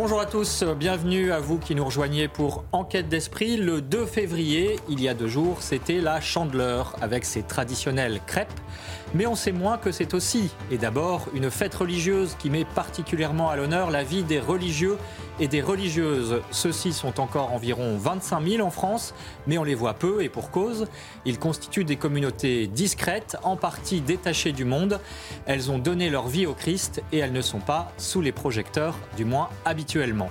Bonjour à tous, bienvenue à vous qui nous rejoignez pour Enquête d'esprit. Le 2 février, il y a deux jours, c'était la Chandeleur avec ses traditionnelles crêpes. Mais on sait moins que c'est aussi, et d'abord, une fête religieuse qui met particulièrement à l'honneur la vie des religieux et des religieuses. Ceux-ci sont encore environ 25 000 en France, mais on les voit peu et pour cause. Ils constituent des communautés discrètes, en partie détachées du monde. Elles ont donné leur vie au Christ et elles ne sont pas sous les projecteurs, du moins habituellement.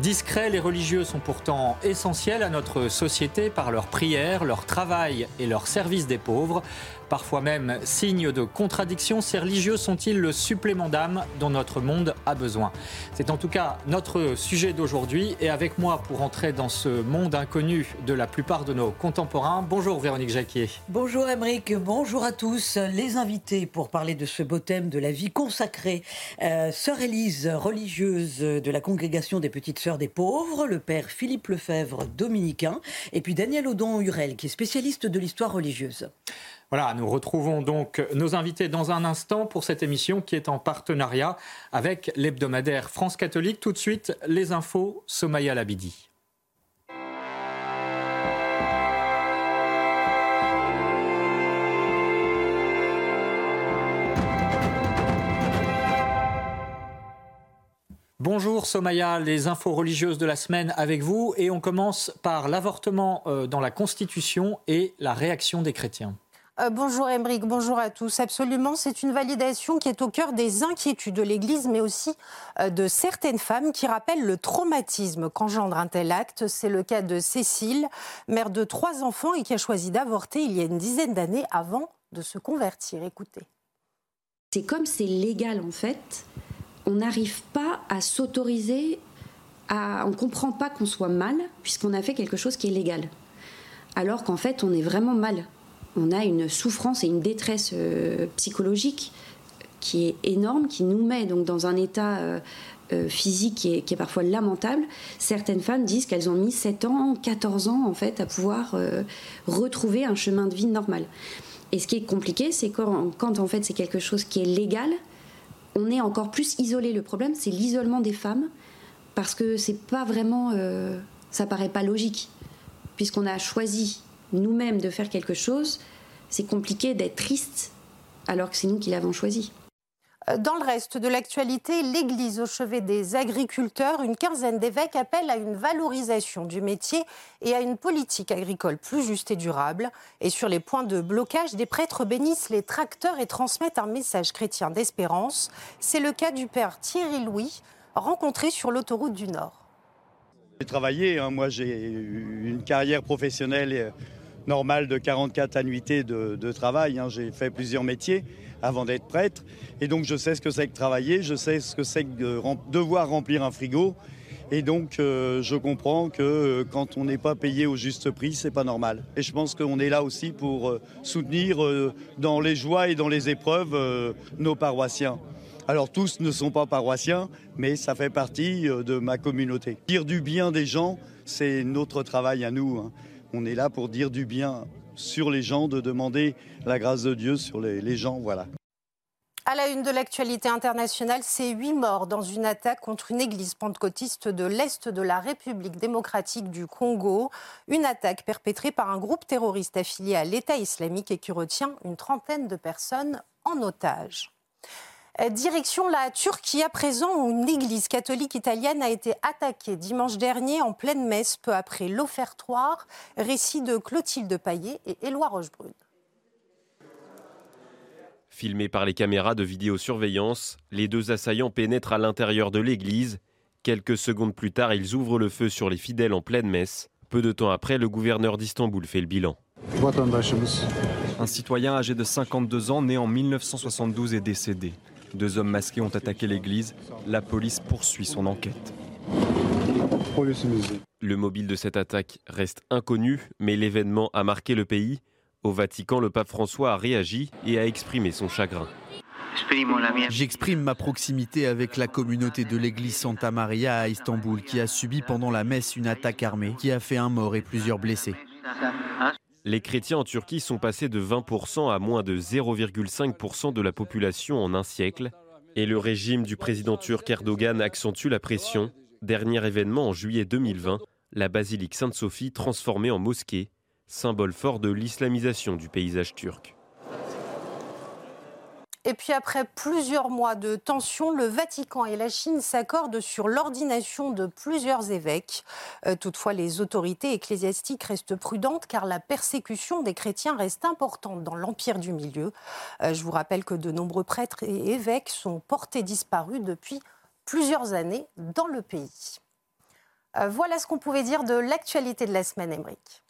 Discrets, les religieux sont pourtant essentiels à notre société par leur prière, leur travail et leur service des pauvres. Parfois même signe de contradiction, ces religieux sont-ils le supplément d'âme dont notre monde a besoin? C'est en tout cas notre sujet d'aujourd'hui et avec moi pour entrer dans ce monde inconnu de la plupart de nos contemporains. Bonjour Véronique Jacquier. Bonjour Émeric, bonjour à tous. Les invités pour parler de ce beau thème de la vie consacrée. Euh, Sœur Élise, religieuse de la congrégation des Petites Sœurs des Pauvres, le père Philippe Lefebvre, dominicain, et puis Daniel Audon-Hurel, qui est spécialiste de l'histoire religieuse. Voilà, nous retrouvons donc nos invités dans un instant pour cette émission qui est en partenariat avec l'hebdomadaire France catholique. Tout de suite, les infos, Somaya Labidi. Bonjour Somaya, les infos religieuses de la semaine avec vous et on commence par l'avortement euh, dans la Constitution et la réaction des chrétiens. Euh, bonjour Émeric, bonjour à tous. Absolument, c'est une validation qui est au cœur des inquiétudes de l'Église, mais aussi euh, de certaines femmes qui rappellent le traumatisme qu'engendre un tel acte. C'est le cas de Cécile, mère de trois enfants et qui a choisi d'avorter il y a une dizaine d'années avant de se convertir. Écoutez. C'est comme c'est légal en fait, on n'arrive pas à s'autoriser, à... on ne comprend pas qu'on soit mal puisqu'on a fait quelque chose qui est légal. Alors qu'en fait on est vraiment mal on a une souffrance et une détresse euh, psychologique qui est énorme, qui nous met donc dans un état euh, euh, physique qui est, parfois lamentable. Certaines femmes disent qu'elles ont mis 7 ans, 14 ans en fait à pouvoir retrouver un chemin de vie normal. Et ce qui est compliqué, c'est quand, quand en fait c'est quelque chose qui est légal, on est encore plus isolé. Le problème, c'est l'isolement des femmes parce que c'est pas vraiment, ça paraît pas logique, puisqu'on a choisi nous-mêmes de faire quelque chose, c'est compliqué d'être triste alors que c'est nous qui l'avons choisi. Dans le reste de l'actualité, l'Église au chevet des agriculteurs, une quinzaine d'évêques appellent à une valorisation du métier et à une politique agricole plus juste et durable. Et sur les points de blocage, des prêtres bénissent les tracteurs et transmettent un message chrétien d'espérance. C'est le cas du père Thierry Louis, rencontré sur l'autoroute du Nord. J'ai travaillé, hein. moi j'ai une carrière professionnelle normal de 44 annuités de, travail. Hein. J'ai fait plusieurs métiers avant d'être prêtre. Et donc je sais ce que c'est que travailler, je sais ce que c'est que devoir remplir un frigo. Et donc euh, je comprends que euh, quand on n'est pas payé au juste prix, c'est pas normal. Et je pense qu'on est là aussi pour euh, soutenir dans les joies et dans les épreuves nos paroissiens. Alors tous ne sont pas paroissiens, mais ça fait partie de ma communauté. Dire du bien des gens, c'est notre travail à nous. Hein on est là pour dire du bien sur les gens, de demander la grâce de Dieu sur les, gens, voilà. À la une de l'actualité internationale, c'est huit morts dans une attaque contre une église pentecôtiste de l'Est de la République démocratique du Congo. Une attaque perpétrée par un groupe terroriste affilié à l'État islamique et qui retient une trentaine de personnes en otage. Euh, direction la Turquie à présent, où une église catholique italienne a été attaquée dimanche dernier en pleine messe, peu après l'offertoire. Récit de Clotilde Paillet et Éloi Rochebrune. Filmés par les caméras de vidéosurveillance, les deux assaillants pénètrent à l'intérieur de l'église. Quelques secondes plus tard, ils ouvrent le feu sur les fidèles en pleine messe, Peu de temps après, le gouverneur d'Istanbul fait le bilan. Un citoyen âgé de 52 ans, né en 1972, est décédé. Deux hommes masqués ont attaqué l'église. La police poursuit son enquête. Le mobile de cette attaque reste inconnu, mais l'événement a marqué le pays. Au Vatican, le pape François a réagi et a exprimé son chagrin. J'exprime ma proximité avec la communauté de l'église Santa Maria à Istanbul qui a subi pendant la messe une attaque armée qui a fait un mort et plusieurs blessés. Les chrétiens en Turquie sont passés de 20% à moins de 0,5% de la population en un siècle. Et le régime du président turc Erdogan accentue la pression. Dernier événement en juillet 2020, la basilique Sainte-Sophie transformée en mosquée, symbole fort de l'islamisation du paysage turc. Et puis après plusieurs mois de tension, le Vatican et la Chine s'accordent sur l'ordination de plusieurs évêques. Euh, toutefois, les autorités ecclésiastiques restent prudentes car la persécution des chrétiens reste importante dans l'Empire du Milieu. Euh, je vous rappelle que de nombreux prêtres et évêques sont portés disparus depuis plusieurs années dans le pays. Euh, voilà ce qu'on pouvait dire de l'actualité de la semaine, Émeric.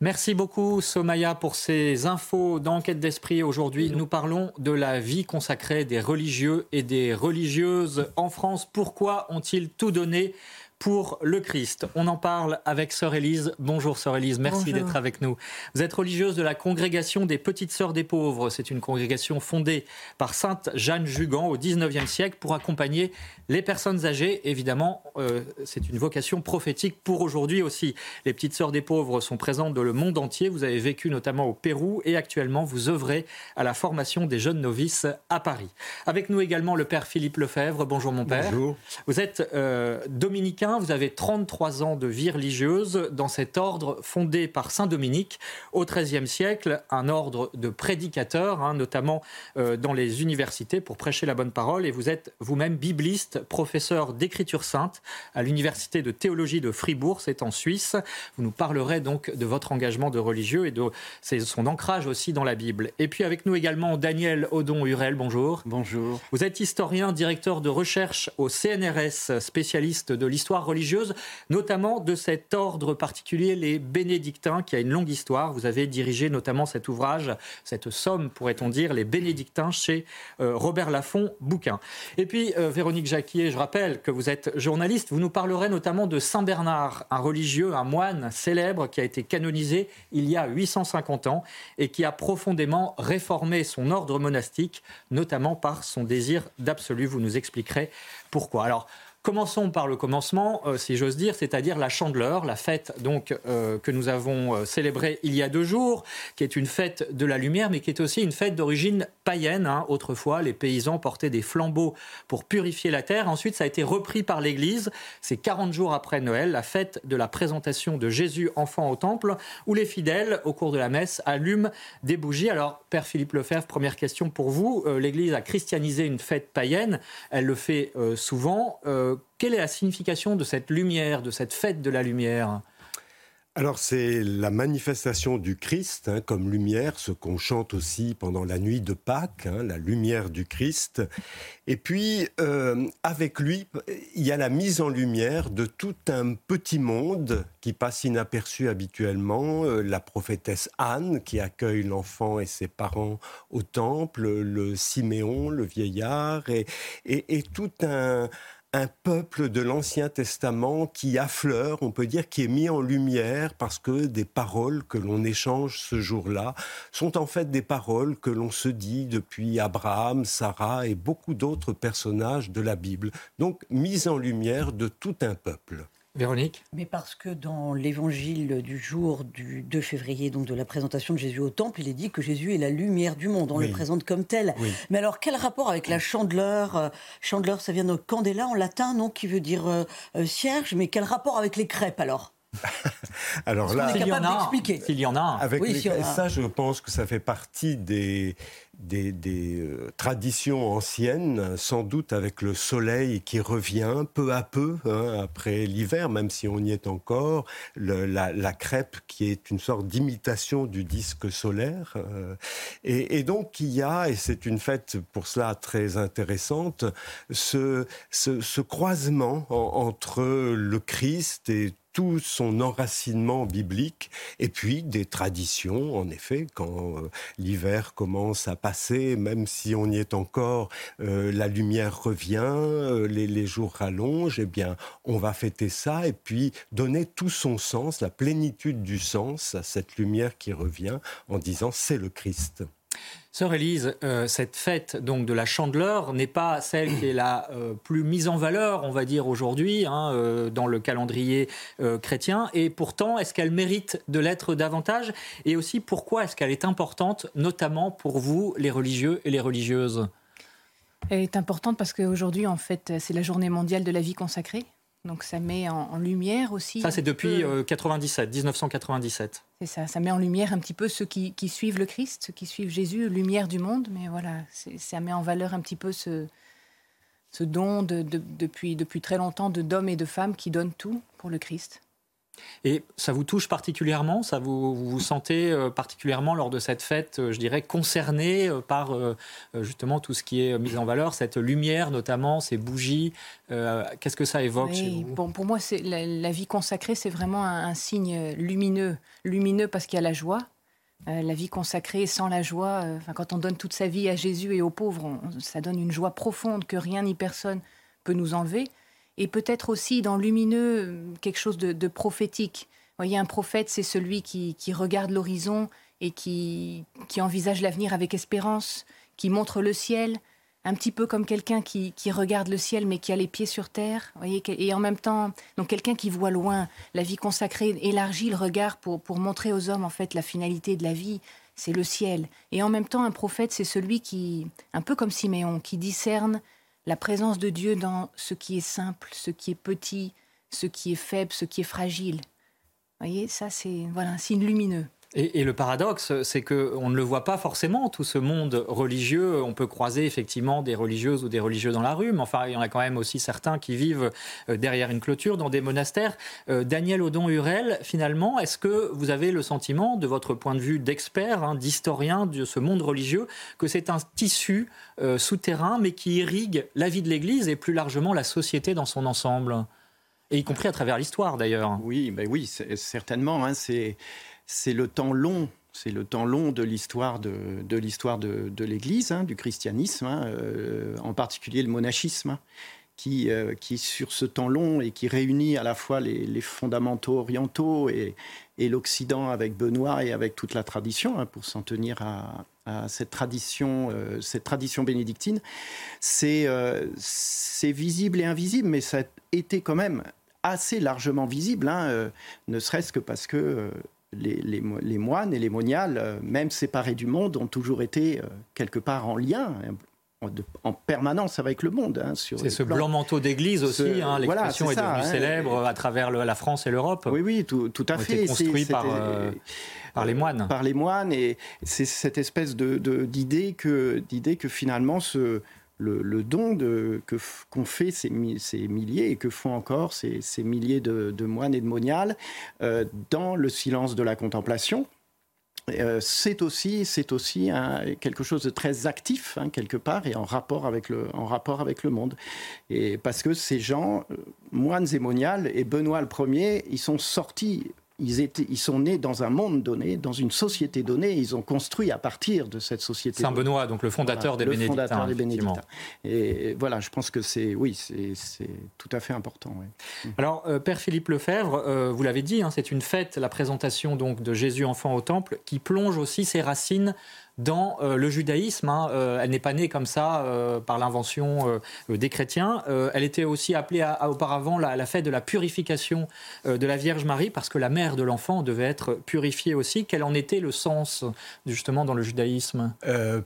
Merci beaucoup, Somaya, pour ces infos d'enquête d'esprit. Aujourd'hui, nous parlons de la vie consacrée des religieux et des religieuses en France. Pourquoi ont-ils tout donné pour le Christ. On en parle avec Sœur Élise. Bonjour Sœur Élise, merci d'être avec nous. Vous êtes religieuse de la congrégation des Petites Sœurs des Pauvres. C'est une congrégation fondée par Sainte Jeanne Jugan au XIXe siècle pour accompagner les personnes âgées. Évidemment, euh, c'est une vocation prophétique pour aujourd'hui aussi. Les Petites Sœurs des Pauvres sont présentes dans le monde entier. Vous avez vécu notamment au Pérou et actuellement vous œuvrez à la formation des jeunes novices à Paris. Avec nous également le Père Philippe Lefebvre. Bonjour mon Père. Bonjour. Vous êtes euh, dominicain vous avez 33 ans de vie religieuse dans cet ordre fondé par Saint Dominique au XIIIe siècle, un ordre de prédicateurs, hein, notamment euh, dans les universités pour prêcher la bonne parole. Et vous êtes vous-même bibliste, professeur d'écriture sainte à l'université de théologie de Fribourg, c'est en Suisse. Vous nous parlerez donc de votre engagement de religieux et de son ancrage aussi dans la Bible. Et puis avec nous également Daniel Odon-Hurel, bonjour. Bonjour. Vous êtes historien, directeur de recherche au CNRS, spécialiste de l'histoire religieuse, notamment de cet ordre particulier, les bénédictins, qui a une longue histoire. Vous avez dirigé notamment cet ouvrage, cette somme, pourrait-on dire, les bénédictins chez euh, Robert Laffont, bouquin. Et puis, euh, Véronique Jacquier, je rappelle que vous êtes journaliste, vous nous parlerez notamment de Saint Bernard, un religieux, un moine célèbre qui a été canonisé il y a 850 ans et qui a profondément réformé son ordre monastique, notamment par son désir d'absolu. Vous nous expliquerez pourquoi. Alors, Commençons par le commencement, euh, si j'ose dire, c'est-à-dire la Chandeleur, la fête donc euh, que nous avons euh, célébrée il y a deux jours, qui est une fête de la lumière, mais qui est aussi une fête d'origine païenne. Hein. Autrefois, les paysans portaient des flambeaux pour purifier la terre. Ensuite, ça a été repris par l'Église. C'est 40 jours après Noël, la fête de la présentation de Jésus enfant au temple, où les fidèles, au cours de la messe, allument des bougies. Alors, Père Philippe Lefebvre, première question pour vous. L'Église a christianisé une fête païenne. Elle le fait souvent quelle est la signification de cette lumière, de cette fête de la lumière alors c'est la manifestation du Christ hein, comme lumière, ce qu'on chante aussi pendant la nuit de Pâques, hein, la lumière du Christ. Et puis euh, avec lui, il y a la mise en lumière de tout un petit monde qui passe inaperçu habituellement. Euh, la prophétesse Anne qui accueille l'enfant et ses parents au temple, le Siméon, le vieillard, et, et tout un un peuple de l'Ancien Testament qui affleure, on peut dire, qui est mis en lumière parce que des paroles que l'on échange ce jour-là sont en fait des paroles que l'on se dit depuis Abraham, Sarah et beaucoup d'autres personnages de la Bible. Donc mise en lumière de tout un peuple. Véronique? Mais parce que dans l'évangile du jour du 2 février, donc de la présentation de Jésus au temple, il est dit que Jésus est la lumière du monde. On le présente comme tel. Mais alors, quel rapport avec la chandeleur euh, Chandeleur, ça vient de candela en latin, non Qui veut dire euh, euh, cierge. Mais quel rapport avec les crêpes alors? Alors là, s'il y, en a, s'il y en a. Avec ça, je pense que ça fait partie des, des, euh, traditions anciennes, sans doute avec le soleil qui revient peu à peu hein, après l'hiver, même si on y est encore, la, crêpe qui est une sorte d'imitation du disque solaire. Euh, et, donc il y a, et c'est une fête pour cela très intéressante, ce, ce, croisement entre le Christ et tout son enracinement biblique, et puis des traditions, en effet, quand euh, l'hiver commence à passer, même si on y est encore, euh, la lumière revient, euh, les, les, jours rallongent, eh bien, on va fêter ça, et puis donner tout son sens, la plénitude du sens à cette lumière qui revient, en disant c'est le Christ. Sœur Élise, euh, cette fête donc de la Chandeleur n'est pas celle qui est la euh, plus mise en valeur, on va dire aujourd'hui, hein, euh, dans le calendrier chrétien. Et pourtant, est-ce qu'elle mérite de l'être davantage? Et aussi, pourquoi est-ce qu'elle est importante, notamment pour vous, les religieux et les religieuses? Elle est importante parce qu'aujourd'hui, en fait, c'est la journée mondiale de la vie consacrée. Donc ça met en, lumière aussi. Ça, c'est depuis 97, 1997. C'est ça, ça met en lumière un petit peu ceux qui, suivent le Christ, ceux qui suivent Jésus, lumière du monde. Mais voilà, ça met en valeur un petit peu ce, ce don de, depuis, depuis très longtemps d'hommes et de femmes qui donnent tout pour le Christ. Et ça vous touche particulièrement Ça vous, vous, sentez euh, particulièrement lors de cette fête, euh, je dirais, concerné euh, par justement tout ce qui est mis en valeur, cette lumière notamment, ces bougies. Qu'est-ce que ça évoque chez vous? bon, Pour moi, la, la, vie consacrée, c'est vraiment un, signe lumineux. Lumineux parce qu'il y a la joie. la vie consacrée sans la joie, quand on donne toute sa vie à Jésus et aux pauvres, ça donne une joie profonde que rien ni personne peut nous enlever et peut-être aussi dans lumineux quelque chose de, prophétique. Vous voyez, un prophète, c'est celui qui, regarde l'horizon et qui, qui envisage l'avenir avec espérance, qui montre le ciel, un petit peu comme quelqu'un qui, regarde le ciel mais qui a les pieds sur terre. Voyez, et en même temps, donc quelqu'un qui voit loin, la vie consacrée élargit le regard pour, pour montrer aux hommes en fait la finalité de la vie, c'est le ciel. Et en même temps, un prophète, c'est celui qui, un peu comme Siméon, qui discerne la présence de Dieu dans ce qui est simple, ce qui est petit, ce qui est faible, ce qui est fragile. Vous voyez, ça c'est voilà un signe lumineux. Et, le paradoxe, c'est qu'on ne le voit pas forcément, tout ce monde religieux. On peut croiser effectivement des religieuses ou des religieux dans la rue, mais enfin, il y en a quand même aussi certains qui vivent euh, derrière une clôture dans des monastères. Euh, Daniel Odon-Hurel, finalement, est-ce que vous avez le sentiment, de votre point de vue d'expert, hein, d'historien de ce monde religieux, que c'est un tissu euh, souterrain, mais qui irrigue la vie de l'Église et plus largement la société dans son ensemble? Et y compris à travers l'histoire d'ailleurs. Oui, ben oui, certainement. Hein, c'est c'est le temps long c'est le temps long de l'histoire de, l'histoire de, l'Église, hein, du christianisme, hein, euh, en particulier le monachisme, hein, qui, euh, qui sur ce temps long et qui réunit à la fois les, fondamentaux orientaux et, l'Occident avec Benoît et avec toute la tradition, pour s'en tenir à, cette tradition, euh, cette tradition bénédictine, c'est c'est visible et invisible, mais ça a été quand même assez largement visible, ne serait-ce que parce que les, moines et les moniales, euh, même séparés du monde, ont toujours été euh, quelque part en lien, en, permanence avec le monde. Hein, c'est ce blanc manteau d'église aussi, hein, l'expression est, devenue hein. célèbre à travers la France et l'Europe. Oui, oui, tout, à fait. Construit par, euh, par les moines. Par les moines, et c'est cette espèce d'idée que, que finalement ce le, don qu'ont fait ces, milliers et que font encore ces, milliers de, moines et de moniales euh, dans le silence de la contemplation. Euh, c'est aussi, c'est aussi quelque chose de très actif hein, quelque part et en rapport avec le, en rapport avec le monde. Et parce que ces gens, euh, moines et moniales et Benoît le Ier, ils sont sortis ils, étaient, ils sont nés dans un monde donné, dans une société donnée, ils ont construit à partir de cette société. Saint Benoît, donc le fondateur des le Bénédictins. Fondateur des Bénédictins. Et voilà, je pense que c'est, oui, c'est tout à fait important. Alors, euh, Père Philippe Lefebvre, euh, vous l'avez dit, hein, c'est une fête, la présentation donc de Jésus enfant au temple, qui plonge aussi ses racines dans euh, le judaïsme. Hein. Euh, elle n'est pas née comme ça euh, par l'invention des chrétiens. elle était aussi appelée auparavant la, fête de la purification de la Vierge Marie parce que la mère de l'enfant devait être purifiée aussi. Quel en était le sens justement dans le judaïsme?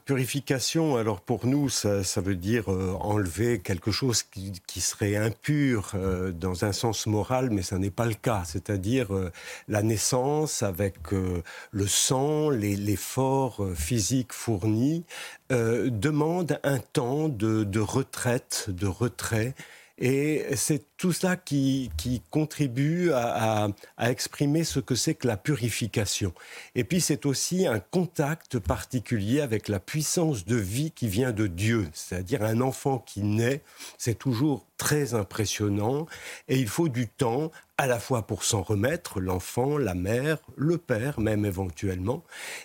Purification, alors pour nous, ça, veut dire enlever quelque chose qui, serait impur dans un sens moral, mais ça n'est pas le cas. C'est-à-dire la naissance avec le sang, l'effort physique physique fournie euh, demande un temps de, retraite, de retrait. Et c'est tout cela qui, contribue à, exprimer ce que c'est que la purification. Et puis c'est aussi un contact particulier avec la puissance de vie qui vient de Dieu, c'est-à-dire un enfant qui naît, c'est toujours très impressionnant et il faut du temps à la fois pour s'en remettre, l'enfant, la mère, le père même éventuellement,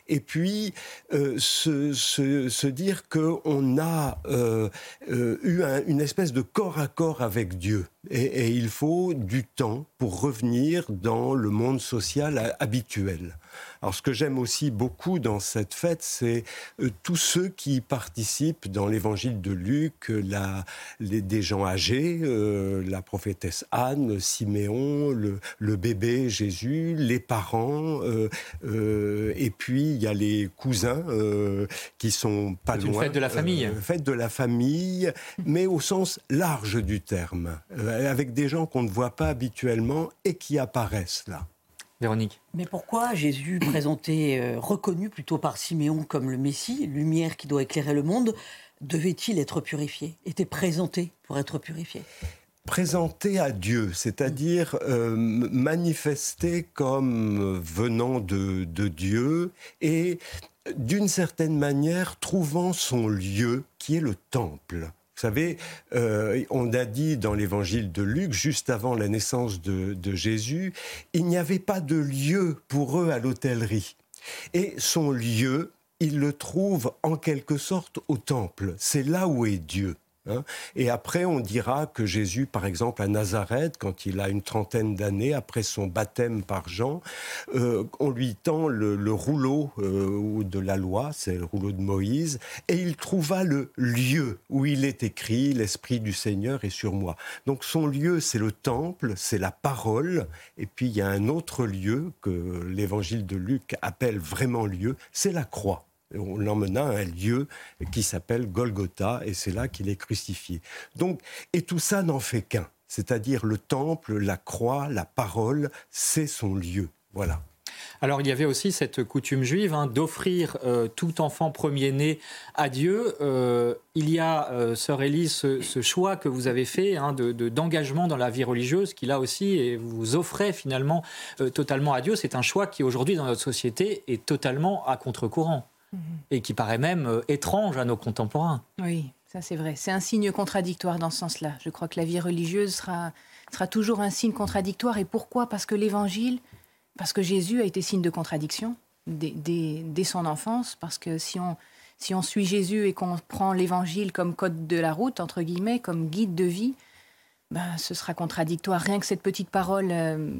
et puis euh, se, dire qu'on a euh, euh, eu un, une espèce de corps à corps avec Dieu. Et, il faut du temps pour revenir dans le monde social habituel. Alors ce que j'aime aussi beaucoup dans cette fête, c'est euh, tous ceux qui participent dans l'évangile de Luc, la, les, des gens âgés, euh, la prophétesse Anne, Siméon, le, le bébé Jésus, les parents, euh, euh et puis il y a les cousins euh, qui sont pas loin. Une fête de la famille. fête de la famille, mais au sens large du terme, avec des gens qu'on ne voit pas habituellement et qui apparaissent là. Véronique. Mais pourquoi Jésus, présenté, euh, reconnu plutôt par Siméon comme le Messie, lumière qui doit éclairer le monde, devait-il être purifié Était présenté pour être purifié? Présenté à Dieu, c'est-à-dire euh, manifesté comme venant de, de Dieu et d'une certaine manière trouvant son lieu qui est le temple. Vous savez, euh, on a dit dans l'évangile de Luc, juste avant la naissance de, de Jésus, il n'y avait pas de lieu pour eux à l'hôtellerie. Et son lieu, il le trouve en quelque sorte au temple. C'est là où est Dieu. Hein. Et après, on dira que Jésus, par exemple, à Nazareth, quand il a une trentaine d'années, après son baptême par Jean, euh, on lui tend le, le rouleau euh, de la loi, c'est le rouleau de Moïse, et il trouva le lieu où il est écrit L'Esprit du Seigneur est sur moi. Donc son lieu, c'est le temple, c'est la parole, et puis il y a un autre lieu que l'évangile de Luc appelle vraiment lieu, c'est la croix on l'emmena à un lieu qui s'appelle Golgotha, et c'est là qu'il est crucifié. Donc, et tout ça n'en fait qu'un, c'est-à-dire le temple, la croix, la parole, c'est son lieu. Voilà. Alors il y avait aussi cette coutume juive hein, d'offrir euh, tout enfant premier-né à Dieu. Euh, il y a, euh, sœur Élise, ce, ce, choix que vous avez fait hein, d'engagement de, dans la vie religieuse, qui là aussi et vous offrez finalement euh, totalement à Dieu. C'est un choix qui aujourd'hui dans notre société est totalement à contre-courant et qui paraît même euh, étrange à nos contemporains. Oui, ça c'est vrai. C'est un signe contradictoire dans ce sens-là. Je crois que la vie religieuse sera, sera toujours un signe contradictoire. Et pourquoi? Parce que l'Évangile, parce que Jésus a été signe de contradiction dès, dès, dès son enfance, parce que si on, si on suit Jésus et qu'on prend l'Évangile comme code de la route, entre guillemets, comme guide de vie, ben, ce sera contradictoire. Rien que cette petite parole, euh,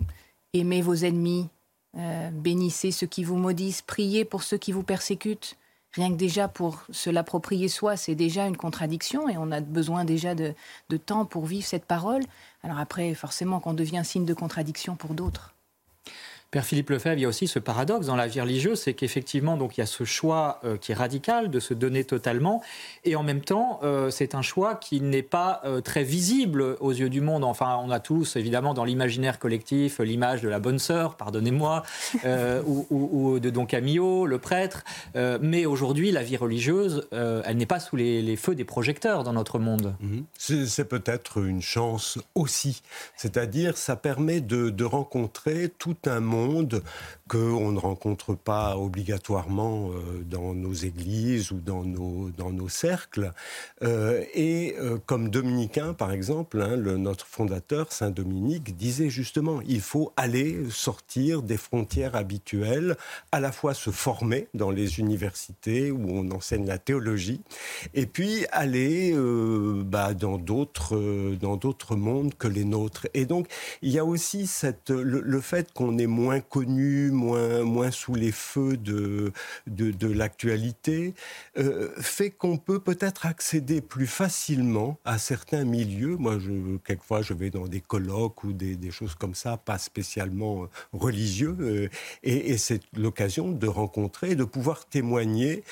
aimez vos ennemis, euh, bénissez ceux qui vous maudissent, priez pour ceux qui vous persécutent. Rien que déjà pour se l'approprier soi, c'est déjà une contradiction et on a besoin déjà de, de temps pour vivre cette parole. Alors après, forcément, qu'on devient signe de contradiction pour d'autres. Père Philippe Lefebvre, il y a aussi ce paradoxe dans la vie religieuse, c'est qu'effectivement, donc il y a ce choix euh, qui est radical de se donner totalement, et en même temps, euh, c'est un choix qui n'est pas euh, très visible aux yeux du monde. Enfin, on a tous, évidemment, dans l'imaginaire collectif, l'image de la bonne sœur, pardonnez-moi, ou, de Don Camillo, le prêtre. Mais aujourd'hui, la vie religieuse, elle n'est pas sous les, feux des projecteurs dans notre monde. Mmh. C'est peut-être une chance aussi. C'est-à-dire, ça permet de rencontrer tout un monde monde qu'on ne rencontre pas obligatoirement euh, dans nos églises ou dans nos, dans nos cercles. Euh, et euh, comme dominicain, par exemple, hein, notre fondateur, Saint Dominique, disait justement, il faut aller sortir des frontières habituelles, à la fois se former dans les universités où on enseigne la théologie, et puis aller bah, dans d'autres dans d'autres mondes que les nôtres. Et donc, il y a aussi cette, le, le fait qu'on est moins connu, moins, moins sous les feux de, de, l'actualité, euh, fait qu'on peut peut-être accéder plus facilement à certains milieux. Moi, je, quelquefois, je vais dans des colloques ou des, choses comme ça, pas spécialement religieux, euh, et, et c'est l'occasion de rencontrer, de pouvoir témoigner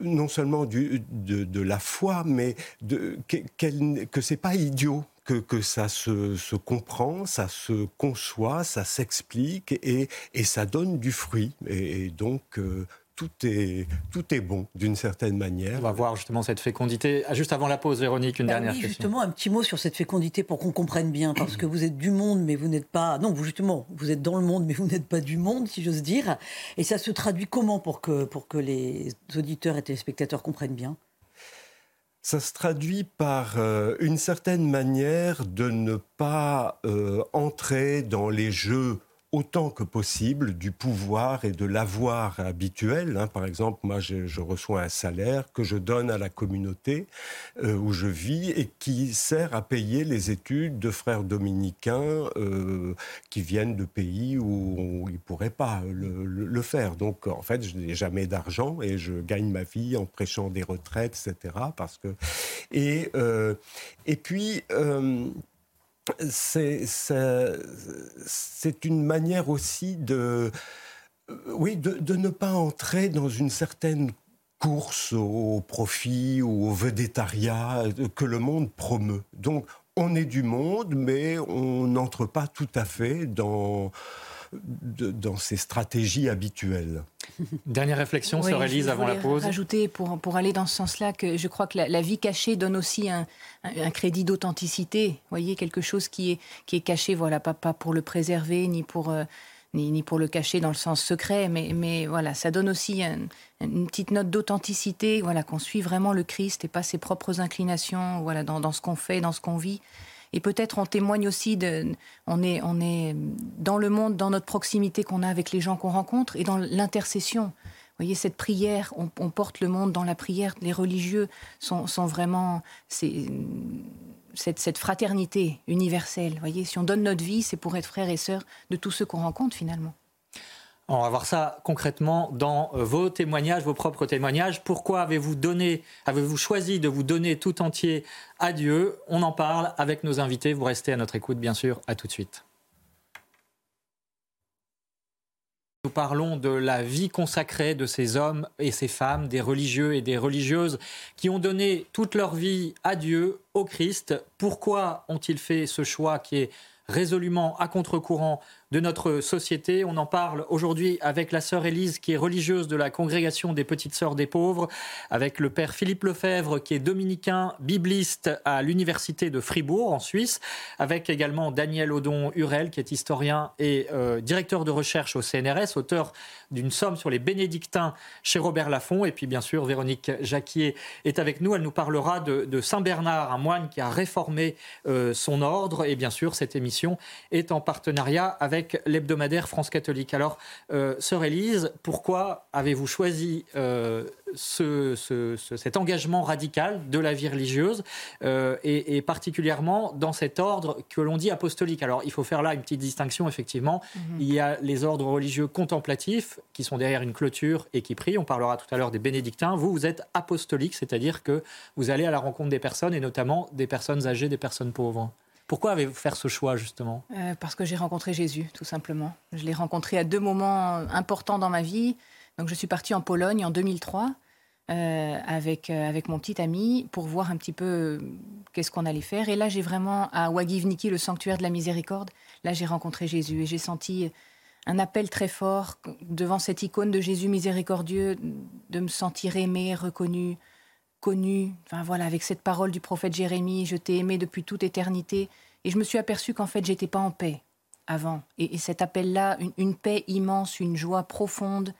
non seulement de, la foi, mais que, que c'est pas idiot que, que ça se, comprend, ça se conçoit, ça s'explique et, et, ça donne du fruit. Et, et donc, euh, tout est, tout est bon d'une certaine manière. On va voir justement cette fécondité. Ah, juste avant la pause, Véronique, une bah dernière oui, question. Justement, un petit mot sur cette fécondité pour qu'on comprenne bien, parce que vous êtes du monde, mais vous n'êtes pas. Non, vous justement, vous êtes dans le monde, mais vous n'êtes pas du monde, si j'ose dire. Et ça se traduit comment pour que, pour que les auditeurs et téléspectateurs comprennent bien? Ça se traduit par euh, une certaine manière de ne pas euh, entrer dans les jeux autant que possible du pouvoir et de l'avoir habituel. Hein. Par exemple, moi, je, reçois un salaire que je donne à la communauté euh, où je vis et qui sert à payer les études de frères dominicains euh, qui viennent de pays où, ils ne pourraient pas le, faire. Donc, en fait, je n'ai jamais d'argent et je gagne ma vie en prêchant des retraites, etc. Parce que... et, euh, et puis c'est une manière aussi de, euh, oui, de, ne pas entrer dans une certaine course au profit ou au vedettariat que le monde promeut. Donc, on est du monde, mais on n'entre pas tout à fait dans dans ses stratégies habituelles. Dernière réflexion, oui, Elise, avant la pause. Rajouter pour, pour aller dans ce sens-là que je crois que la, vie cachée donne aussi un, un, crédit d'authenticité. Vous voyez, quelque chose qui est, qui est caché, voilà, pas, pas pour le préserver, ni pour, euh, ni, ni, pour le cacher dans le sens secret, mais, mais voilà, ça donne aussi une petite note d'authenticité, voilà, qu'on suit vraiment le Christ et pas ses propres inclinations, voilà, dans, dans ce qu'on fait, dans ce qu'on vit. Et peut-être on témoigne aussi de, on est, on est dans le monde, dans notre proximité qu'on a avec les gens qu'on rencontre et dans l'intercession. Vous voyez, cette prière, on, porte le monde dans la prière. Les religieux sont, sont vraiment cette, cette, fraternité universelle. Voyez, si on donne notre vie, c'est pour être frères et sœurs de tous ceux qu'on rencontre finalement. On va voir ça concrètement dans euh, vos témoignages, vos propres témoignages. Pourquoi avez-vous donné, avez-vous choisi de vous donner tout entier à Dieu? On en parle avec nos invités. Vous restez à notre écoute, bien sûr. À tout de suite. Nous parlons de la vie consacrée de ces hommes et ces femmes, des religieux et des religieuses qui ont donné toute leur vie à Dieu, au Christ. Pourquoi ont-ils fait ce choix qui est résolument à contre-courant de notre société. On en parle aujourd'hui avec la sœur Élise, qui est religieuse de la congrégation des Petites Sœurs des Pauvres, avec le père Philippe Lefebvre, qui est dominicain bibliste à l'université de Fribourg, en Suisse, avec également Daniel Odon Hurel, qui est historien et euh, directeur de recherche au CNRS, auteur d'une somme sur les bénédictins chez Robert Laffont. Et puis, bien sûr, Véronique Jacquier est avec nous. Elle nous parlera de, Saint Bernard, un moine qui a réformé euh, son ordre. Et bien sûr, cette émission est en partenariat avec avec l'hebdomadaire France catholique. Alors, euh, sœur Élise, pourquoi avez-vous choisi euh, cet engagement radical de la vie religieuse euh, et, particulièrement dans cet ordre que l'on dit apostolique? Alors, il faut faire là une petite distinction, effectivement. Mhm. Il y a les ordres religieux contemplatifs qui sont derrière une clôture et qui prient. On parlera tout à l'heure des bénédictins. Vous, vous êtes apostolique, c'est-à-dire que vous allez à la rencontre des personnes et notamment des personnes âgées, des personnes pauvres. Pourquoi avez-vous fait ce choix, justement? Euh, Parce que j'ai rencontré Jésus, tout simplement. Je l'ai rencontré à deux moments importants dans ma vie. Donc, je suis partie en Pologne en 2003 euh, avec, euh, avec mon petit ami pour voir un petit peu qu'est-ce qu'on allait faire. Et là, j'ai vraiment, à Wagivniki, le sanctuaire de la miséricorde, là, j'ai rencontré Jésus et j'ai senti un appel très fort devant cette icône de Jésus miséricordieux, de me sentir aimé, reconnu, connu, enfin voilà, avec cette parole du prophète Jérémie, je t'ai aimé depuis toute éternité, et je me suis aperçu qu'en fait j'étais pas en paix avant. Et, cet appel-là, une, paix immense, une joie profonde,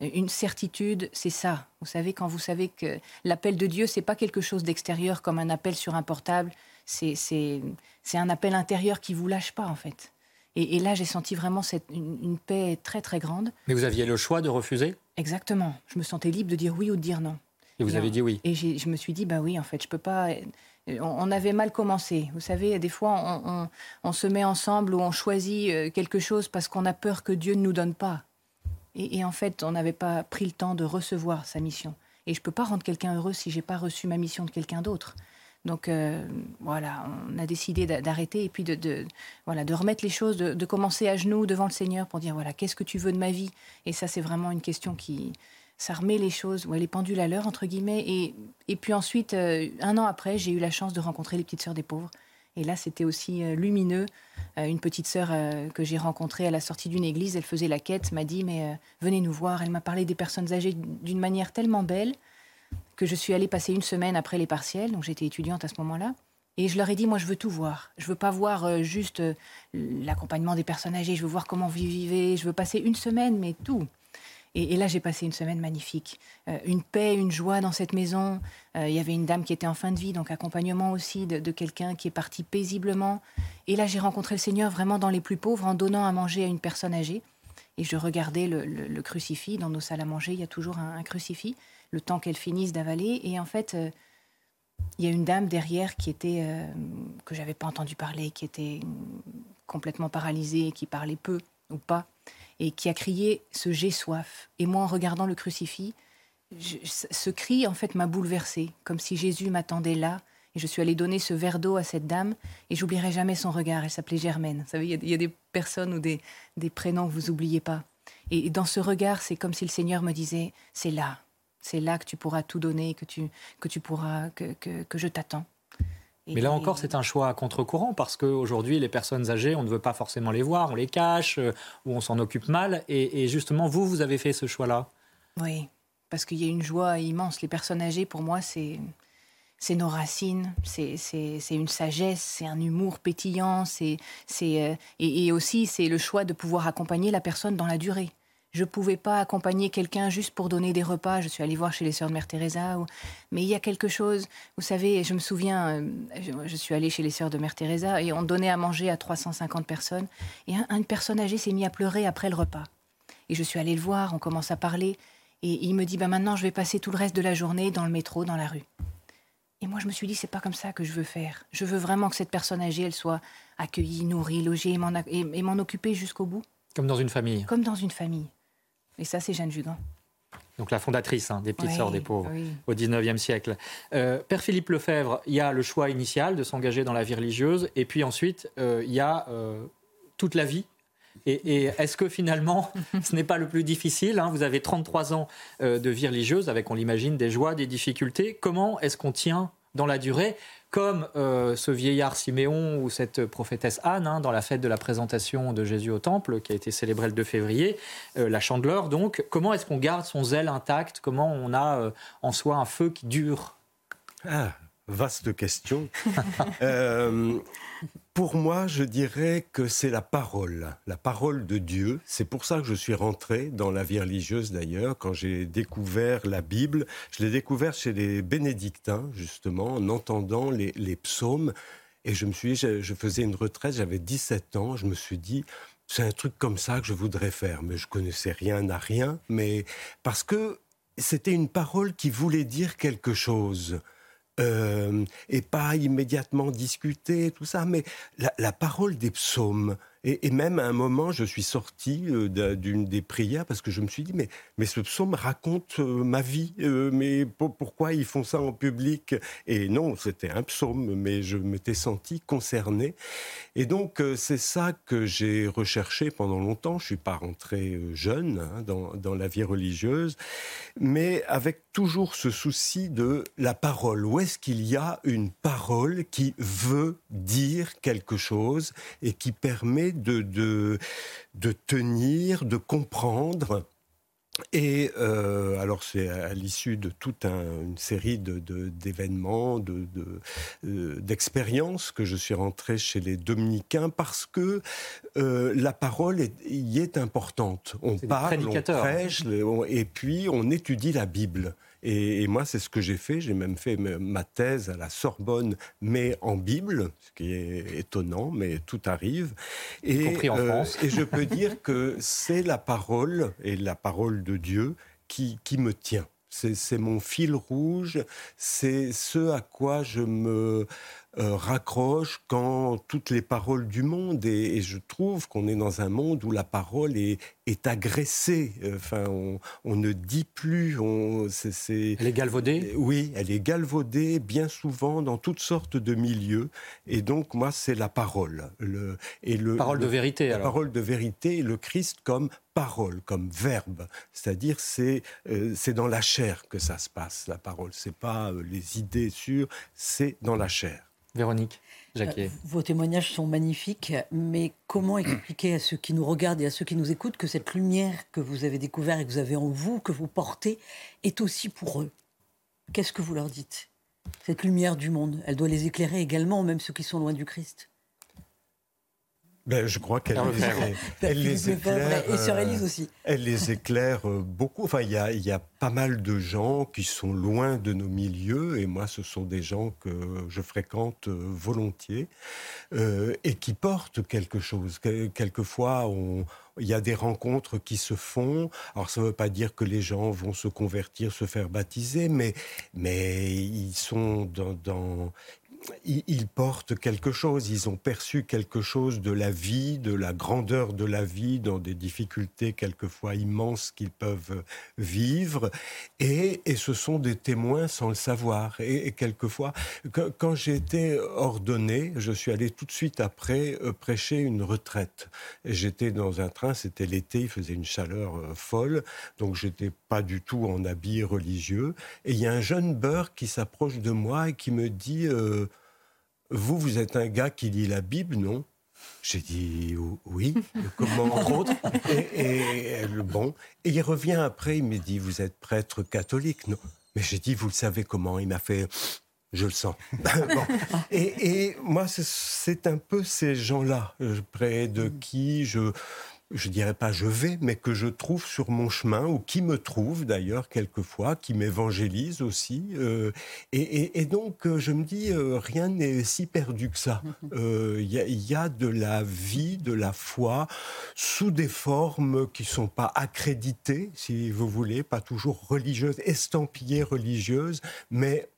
une certitude, c'est ça. Vous savez, quand vous savez que l'appel de Dieu, c'est pas quelque chose d'extérieur comme un appel sur un portable, c'est un appel intérieur qui vous lâche pas en fait. Et, là, j'ai senti vraiment cette, une paix très très grande. Mais vous aviez le choix de refuser? Exactement. Je me sentais libre de dire oui ou de dire non. Et vous avez dit oui. Et je me suis dit, bah oui, en fait, je peux pas. On avait mal commencé. Vous savez, des fois, on, se met ensemble ou on choisit euh, quelque chose parce qu'on a peur que Dieu ne nous donne pas. Et, en fait, on n'avait pas pris le temps de recevoir sa mission. Et je peux pas rendre quelqu'un heureux si j'ai pas reçu ma mission de quelqu'un d'autre. Donc euh, voilà, on a décidé d'arrêter et puis de, voilà, de remettre les choses, de, de, commencer à genoux devant le Seigneur pour dire voilà, qu'est-ce que tu veux de ma vie? Et ça, c'est vraiment une question qui, ça remet les choses, ouais, les pendules à l'heure, entre guillemets. Et, et puis ensuite, euh, un an après, j'ai eu la chance de rencontrer les petites sœurs des pauvres. Et là, c'était aussi lumineux. une petite sœur que j'ai rencontrée à la sortie d'une église, elle faisait la quête, m'a dit mais venez nous voir. Elle m'a parlé des personnes âgées d'une manière tellement belle que je suis allée passer une semaine après les partiels, donc j'étais étudiante à ce moment-là. Et je leur ai dit, moi, je veux tout voir. Je veux pas voir euh, juste euh, l'accompagnement des personnes âgées. Je veux voir comment vous vivez. Je veux passer une semaine, mais tout. Et, là, j'ai passé une semaine magnifique. Euh, une paix, une joie dans cette maison. Il y avait une dame qui était en fin de vie, donc accompagnement aussi de, quelqu'un qui est parti paisiblement. Et là, j'ai rencontré le Seigneur vraiment dans les plus pauvres en donnant à manger à une personne âgée. Et je regardais le, crucifix. Dans nos salles à manger, il y a toujours un, crucifix. Le temps qu'elle finisse d'avaler. Et en fait il y a une dame derrière qui était euh, que j'avais pas entendu parler, qui était complètement paralysée, qui parlait peu ou pas, et qui a crié ce j'ai soif. Et moi, en regardant le crucifix, ce cri en fait m'a bouleversée, comme si Jésus m'attendait là. Et je suis allée donner ce verre d'eau à cette dame, et j'oublierai jamais son regard. Elle s'appelait Germaine. Vous savez, il y, a des personnes ou des, prénoms que vous oubliez pas. Et dans ce regard, c'est comme si le Seigneur me disait, c'est là, c'est là que tu pourras tout donner, que tu, que tu pourras, que, que, je t'attends. Mais là encore, c'est un choix à contre-courant parce qu'aujourd'hui, les personnes âgées, on ne veut pas forcément les voir, on les cache euh, ou on s'en occupe mal. Et, justement, vous, vous avez fait ce choix-là. Oui, parce qu'il y a une joie immense. Les personnes âgées, pour moi, c'est c'est nos racines, c'est une sagesse, c'est un humour pétillant, c'est euh, et, et, aussi c'est le choix de pouvoir accompagner la personne dans la durée. Je ne pouvais pas accompagner quelqu'un juste pour donner des repas. Je suis allée voir chez les sœurs de Mère Teresa. Mais il y a quelque chose, vous savez, je me souviens, euh, je, suis allée chez les sœurs de Mère Teresa et on donnait à manger à 350 personnes. Et une personne âgée s'est mise à pleurer après le repas. Et je suis allée le voir, on commence à parler. Et il me dit, bah maintenant je vais passer tout le reste de la journée dans le métro, dans la rue. Et moi, je me suis dit, c'est pas comme ça que je veux faire. Je veux vraiment que cette personne âgée, elle soit accueillie, nourrie, logée et m'en occuper jusqu'au bout. Comme dans une famille. Comme dans une famille. Et ça, c'est Jeanne Jugan. Donc la fondatrice hein, des Petites Sœurs des Pauvres au XIXe siècle. Euh, Père Philippe Lefebvre, il y a le choix initial de s'engager dans la vie religieuse, et puis ensuite, euh, il y a euh, toute la vie et, est-ce que finalement, ce n'est pas le plus difficile hein? Vous avez 33 ans de vie religieuse, avec, on l'imagine, des joies, des difficultés. Comment est-ce qu'on tient dans la durée? Comme euh, ce vieillard Siméon ou cette prophétesse Anne, hein, dans la fête de la présentation de Jésus au Temple, qui a été célébrée le 2 février, euh, la chandeleur. Donc, comment est-ce qu'on garde son zèle intact? Comment on a euh, en soi un feu qui dure? Ah, Vaste question. pour moi, je dirais que c'est la parole, la parole de Dieu. C'est pour ça que je suis rentré dans la vie religieuse d'ailleurs. Quand j'ai découvert la Bible, je l'ai découvert chez les bénédictins, justement, en entendant les, psaumes. Et je me suis je, je faisais une retraite, j'avais 17 ans, je me suis dit, c'est un truc comme ça que je voudrais faire. Mais je connaissais rien à rien, mais parce que c'était une parole qui voulait dire quelque chose. Euh, et pas immédiatement discuter, tout ça, mais la, la parole des psaumes, et, même à un moment, je suis sorti euh, d'une des prières parce que je me suis dit, mais, mais ce psaume raconte euh, ma vie, euh, mais pourquoi ils font ça en public? Et non, c'était un psaume, mais je m'étais senti concerné. Et donc, c'est ça que j'ai recherché pendant longtemps. Je suis pas rentré jeune hein, dans, dans la vie religieuse, mais avec toujours ce souci de la parole. Où est-ce qu'il y a une parole qui veut dire quelque chose et qui permet de, de, tenir, de comprendre. Et euh, alors c'est à l'issue de toute une série d'événements, de, euh, d'expériences que je suis rentré chez les dominicains parce que euh, la parole y est importante. On parle, on prêche, et puis on étudie la Bible. Et, moi, c'est ce que j'ai fait. J'ai même fait ma thèse à la Sorbonne, mais en Bible, ce qui est étonnant, mais tout arrive. Et, compris en euh, France. et je peux dire que c'est la parole et la parole de Dieu qui, qui me tient. C'est mon fil rouge, c'est ce à quoi je me euh, raccroche quand toutes les paroles du monde, et, je trouve qu'on est dans un monde où la parole est, est agressée. Enfin, on, ne dit plus. On, Elle est galvaudée? Oui, elle est galvaudée bien souvent dans toutes sortes de milieux. Et donc, moi, c'est la parole. Le, et le, parole de vérité, La parole de vérité, le Christ comme parole, comme verbe. C'est-à-dire, c'est euh, c'est dans la chair que ça se passe, la parole. C'est pas euh, les idées sûres, c'est dans la chair. Véronique Jacquet. vos témoignages sont magnifiques, mais comment expliquer à ceux qui nous regardent et à ceux qui nous écoutent que cette lumière que vous avez découverte et que vous avez en vous, que vous portez, est aussi pour eux? Qu'est-ce que vous leur dites? Cette lumière du monde, elle doit les éclairer également, même ceux qui sont loin du Christ. Ben, je crois qu'elle les, elle les éclaire. Et Sœur Élise aussi. Elle les éclaire beaucoup. Enfin, il y a, y a, pas mal de gens qui sont loin de nos milieux, et moi, ce sont des gens que je fréquente volontiers, euh, et qui portent quelque chose. Quelquefois, il y a des rencontres qui se font. Alors, ça ne veut pas dire que les gens vont se convertir, se faire baptiser, mais, mais ils sont dans, dans ils portent quelque chose, ils ont perçu quelque chose de la vie, de la grandeur de la vie dans des difficultés quelquefois immenses qu'ils peuvent vivre, et, ce sont des témoins sans le savoir. Et, quelquefois, quand j'ai été ordonné, je suis allé tout de suite après euh, prêcher une retraite. J'étais dans un train, c'était l'été, il faisait une chaleur euh, folle, donc j'étais pas du tout en habit religieux, et il y a un jeune beurre qui s'approche de moi et qui me dit... Euh, vous, vous êtes un gars qui lit la Bible, non? J'ai dit oui, comment entre autres. Et, bon, et il revient après, il me dit vous êtes prêtre catholique, non? Mais j'ai dit vous le savez comment? Il m'a fait je le sens. et, moi, c'est un peu ces gens-là. Près de qui je je dirais pas je vais, mais que je trouve sur mon chemin, ou qui me trouve d'ailleurs quelquefois, qui m'évangélise aussi. Euh, et, donc euh, je me dis, euh, rien n'est si perdu que ça. Il y, a de la vie, de la foi, sous des formes qui sont pas accréditées, si vous voulez, pas toujours religieuses, estampillées religieuses, mais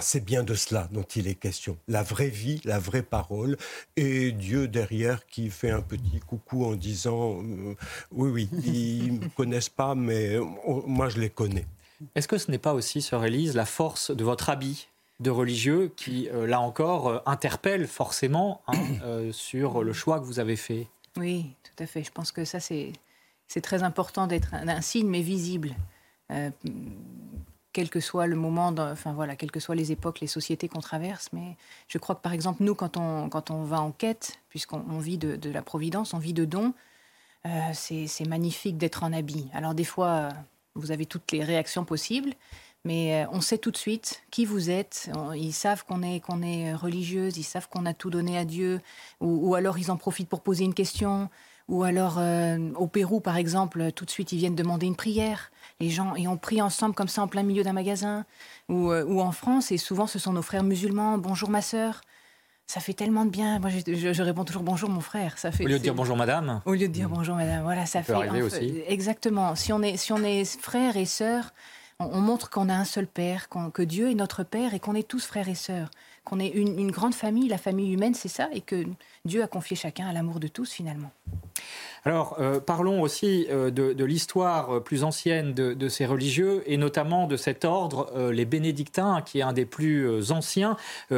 c'est bien de cela dont il est question. La vraie vie, la vraie parole, et Dieu derrière qui fait un petit coucou en disant euh, Oui, oui, ils ne me connaissent pas, mais oh, moi je les connais. Est-ce que ce n'est pas aussi, sœur Élise, la force de votre habit de religieux qui, euh, là encore, euh, interpelle forcément hein, sur le choix que vous avez fait? Oui, tout à fait. Je pense que ça, c'est très important d'être un, signe, mais visible quel que soit le moment, enfin voilà, quelles que soient les époques, les sociétés qu'on traverse. Mais je crois que par exemple, nous, quand on, quand on va en quête, puisqu'on vit de, la providence, on vit de dons, euh, c'est magnifique d'être en habit. Alors des fois, vous avez toutes les réactions possibles, mais euh, on sait tout de suite qui vous êtes. Ils savent qu'on est, qu'on est religieuse, ils savent qu'on a tout donné à Dieu, ou, alors ils en profitent pour poser une question. Ou alors, euh, au Pérou, par exemple, tout de suite, ils viennent demander une prière les gens et on prie ensemble comme ça en plein milieu d'un magasin, ou, euh, ou, en France, et souvent ce sont nos frères musulmans, bonjour ma sœur. Ça fait tellement de bien. Moi, je, réponds toujours bonjour mon frère. Ça fait, au lieu de dire bonjour madame. Au lieu de dire bonjour madame, voilà, ça, fait. Arriver aussi. Exactement. Si on est, si on est frères et sœurs, on, montre qu'on a un seul père, que Dieu est notre père et qu'on est tous frères et sœurs, qu'on est une, grande famille. La famille humaine, c'est ça, et que Dieu a confié chacun à l'amour de tous finalement. Alors, euh, parlons aussi euh, de, l'histoire euh, plus ancienne de, ces religieux et notamment de cet ordre, les bénédictins, qui est un des plus anciens,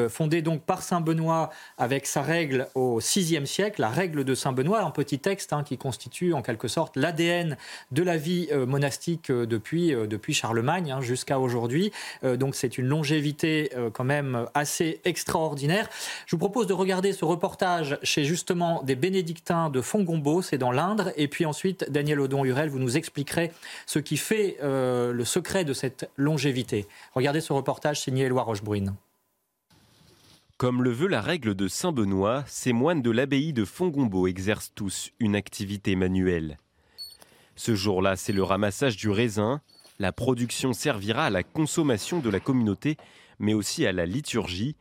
fondé donc par Saint Benoît avec sa règle au VIe siècle, la règle de Saint Benoît, un petit texte hein, qui constitue en quelque sorte l'ADN de la vie monastique depuis, depuis Charlemagne hein, jusqu'à aujourd'hui. donc, c'est une longévité quand même assez extraordinaire. Je vous propose de regarder ce reportage chez justement des bénédictins de Fongombo, c'est dans l'Indre. Et puis ensuite, Daniel Odon-Hurel, vous nous expliquerez ce qui fait euh, le secret de cette longévité. Regardez ce reportage signé Éloi Rochebrune. Comme le veut la règle de Saint Benoît, ces moines de l'abbaye de Fongombo exercent tous une activité manuelle. Ce jour-là, c'est le ramassage du raisin. La production servira à la consommation de la communauté, mais aussi à la liturgie.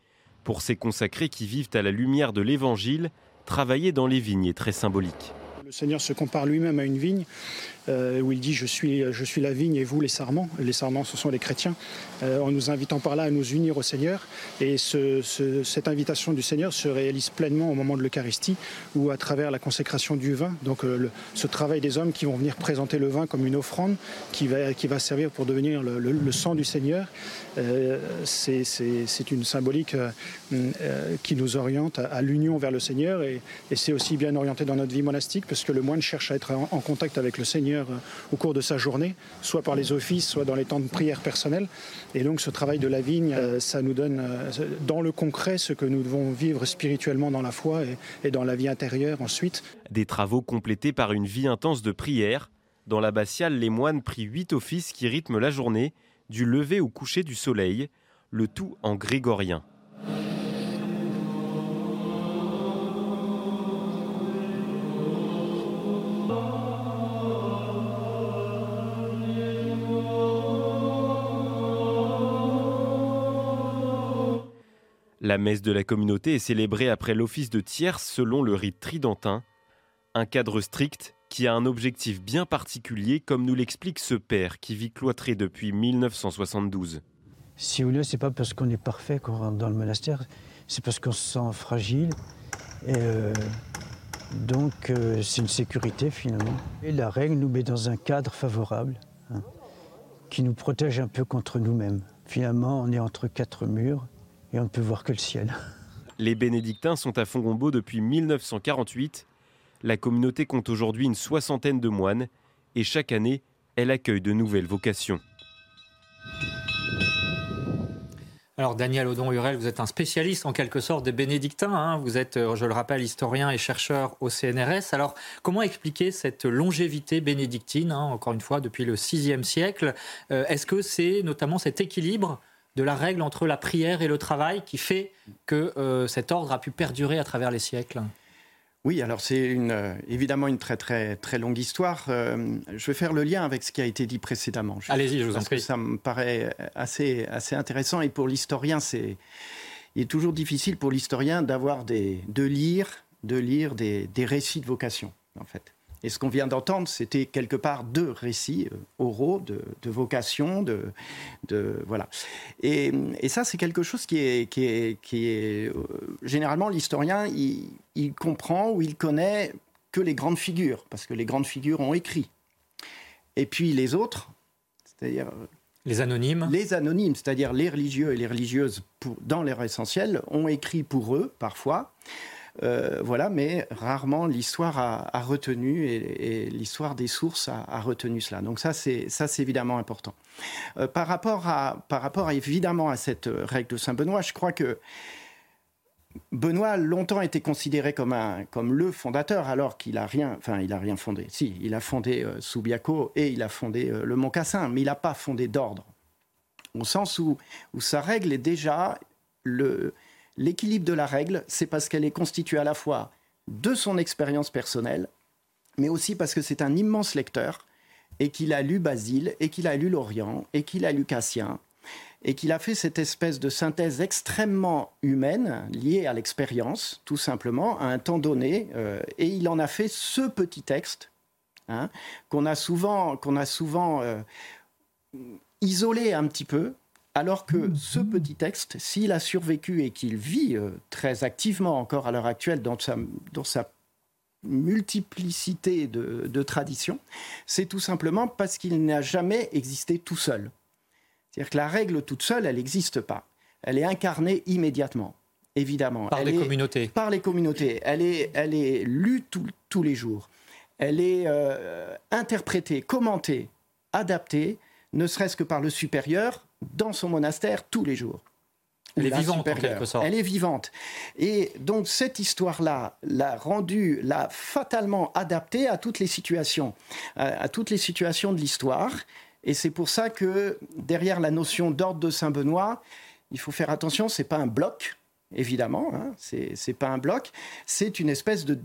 Pour ces consacrés qui vivent à la lumière de l'Évangile, travailler dans les vignes est très symbolique. Le Seigneur se compare lui-même à une vigne où il dit je suis, je suis la vigne et vous les sarments. Les sarments, ce sont les chrétiens, euh, en nous invitant par là à nous unir au Seigneur. Et cette invitation du Seigneur se réalise pleinement au moment de l'Eucharistie ou à travers la consécration du vin. Donc euh, ce travail des hommes qui vont venir présenter le vin comme une offrande qui va, qui va servir pour devenir le, sang du Seigneur. c'est une symbolique qui nous oriente à, l'union vers le Seigneur et, c'est aussi bien orienté dans notre vie monastique parce que le moine cherche à être en contact avec le Seigneur Seigneur au cours de sa journée, soit par les offices, soit dans les temps de prière personnelle. Et donc ce travail de la vigne, ça nous donne dans le concret ce que nous devons vivre spirituellement dans la foi et, dans la vie intérieure ensuite. Des travaux complétés par une vie intense de prière. Dans l'abbatiale, les moines prient huit offices qui rythment la journée, du lever au coucher du soleil, le tout en grégorien. La messe de la communauté est célébrée après l'office de tierce selon le rite tridentin, un cadre strict qui a un objectif bien particulier comme nous l'explique ce père qui vit cloîtré depuis 1972. Si vous voulez, c'est pas parce qu'on est parfait qu'on rentre dans le monastère, c'est parce qu'on se sent fragile. Et euh, donc, euh, c'est une sécurité finalement. La règle nous met dans un cadre favorable hein, qui nous protège un peu contre nous-mêmes. Finalement, on est entre quatre murs et on ne peut voir que le ciel. Les bénédictins sont à Fongombo depuis 1948. La communauté compte aujourd'hui une soixantaine de moines et chaque année, elle accueille de nouvelles vocations. Alors Daniel Odon-Hurel, vous êtes un spécialiste en quelque sorte des bénédictins. Hein. Vous êtes, euh, je le rappelle, historien et chercheur au CNRS. Alors comment expliquer cette longévité bénédictine, hein, encore une fois, depuis le VIe siècle? Euh, Est-ce que c'est notamment cet équilibre de la règle entre la prière et le travail qui fait que euh, cet ordre a pu perdurer à travers les siècles? Oui, alors c'est une, euh, évidemment une très très très longue histoire. Euh, je vais faire le lien avec ce qui a été dit précédemment. Allez-y, je vous en prie. ça me paraît assez assez intéressant et pour l'historien, c'est il est toujours difficile pour l'historien d'avoir des de lire de lire des, des récits de vocation en fait. Et ce qu'on vient d'entendre, c'était quelque part deux récits euh, oraux de, vocation, de, de voilà. Et, ça, c'est quelque chose qui est, qui est, qui est euh, généralement l'historien, il, comprend ou il connaît que les grandes figures, parce que les grandes figures ont écrit. Et puis les autres, c'est-à-dire euh, les anonymes Les anonymes, c'est-à-dire les religieux et les religieuses, pour, dans leur essentiel, ont écrit pour eux, parfois. Euh, voilà, mais rarement l'histoire a, retenu et, l'histoire des sources a, retenu cela. Donc ça, c'est ça, c'est évidemment important. Euh, par rapport à, par rapport évidemment à cette règle de Saint Benoît, je crois que Benoît a longtemps été considéré comme, un, comme le fondateur, alors qu'il a rien, enfin, il a rien fondé. Si, il a fondé euh, et il a fondé le Mont Cassin, mais il n'a pas fondé d'ordre. Au sens où, où sa règle est déjà le, L'équilibre de la règle, c'est parce qu'elle est constituée à la fois de son expérience personnelle, mais aussi parce que c'est un immense lecteur et qu'il a lu Basile, et qu'il a lu Lorient, et qu'il a lu Cassien, et qu'il a fait cette espèce de synthèse extrêmement humaine, liée à l'expérience, tout simplement, à un temps donné, euh, et il en a fait ce petit texte hein, qu'on a souvent, a souvent euh, isolé un petit peu, alors que ce petit texte, s'il a survécu et qu'il vit euh, très activement encore à l'heure actuelle dans sa, multiplicité de, traditions, c'est tout simplement parce qu'il n'a jamais existé tout seul. C'est-à-dire que la règle toute seule, elle n'existe pas. Elle est incarnée immédiatement, évidemment. Par les communautés. Par les communautés. Elle est, elle est lue tous les jours. Elle est euh, interprétée, commentée, adaptée, ne serait-ce que par le supérieur, dans son monastère tous les jours. Elle est vivante en quelque sorte. Elle est vivante. Et donc cette histoire-là l'a rendue, l'a fatalement adaptée à toutes les situations, à, toutes les situations de l'histoire. Et c'est pour ça que derrière la notion d'ordre de Saint-Benoît, il faut faire attention, c'est pas un bloc, évidemment, hein, c'est pas un bloc, c'est une espèce de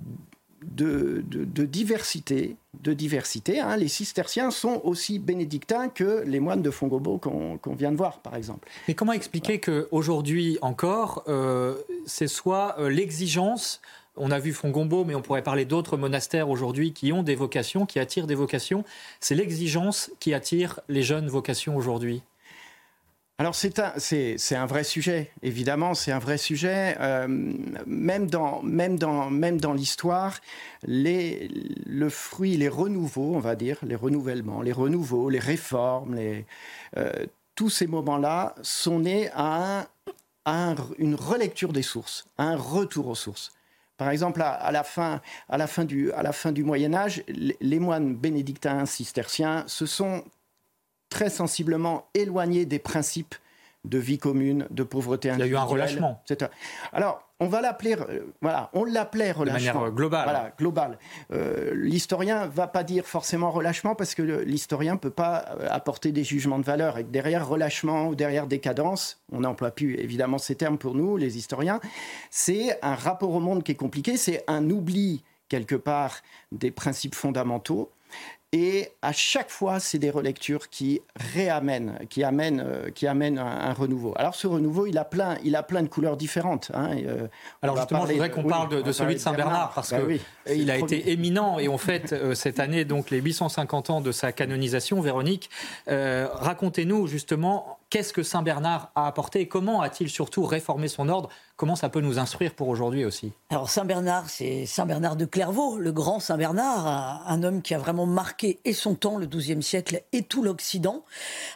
de, diversité. De diversité hein. Les cisterciens sont aussi bénédictins que les moines de Fongobo qu'on vient de voir, par exemple. Mais comment expliquer qu'aujourd'hui encore, euh, c'est soit euh, l'exigence on a vu Fongombo, mais on pourrait parler d'autres monastères aujourd'hui qui ont des vocations, qui attirent des vocations. C'est l'exigence qui attire les jeunes vocations aujourd'hui? Alors c'est un, un vrai sujet, évidemment, c'est un vrai sujet. Euh, même, dans, même, dans, même dans l'histoire, les, le fruit, les renouveaux, on va dire, les renouvellements, les renouveaux, les réformes, les, euh, tous ces moments-là sont nés à, une relecture des sources, à un retour aux sources. Par exemple, à, la, fin, à, la, fin du, à la fin du Moyen Âge, les moines bénédictins cisterciens se sont très sensiblement éloignés des principes de vie commune, de pauvreté individuelle. Il y a eu un relâchement. Alors, on va l'appeler, euh, voilà, on l'appelait relâchement. De manière euh, globale. Voilà, global. Euh, l'historien va pas dire forcément relâchement parce que l'historien peut pas euh, apporter des jugements de valeur. Et derrière relâchement ou derrière décadence, on n'emploie plus évidemment ces termes pour nous, les historiens, c'est un rapport au monde qui est compliqué, c'est un oubli quelque part des principes fondamentaux et à chaque fois, c'est des relectures qui réamènent, qui amènent, euh, qui amènent un, renouveau. Alors ce renouveau, il a plein, il a plein de couleurs différentes. Hein, euh, Alors justement, je voudrais qu'on parle de, celui de Saint-Bernard, parce qu'il bah il a été éminent, et on fête euh, cette année donc les 850 ans de sa canonisation. Véronique, racontez-nous justement qu'est-ce que Saint-Bernard a apporté et comment a-t-il surtout réformé son ordre? Comment ça peut nous instruire pour aujourd'hui aussi? Alors Saint-Bernard, c'est Saint-Bernard de Clairvaux, le grand Saint-Bernard, un homme qui a vraiment marqué et son temps, le XIIe siècle, et tout l'Occident.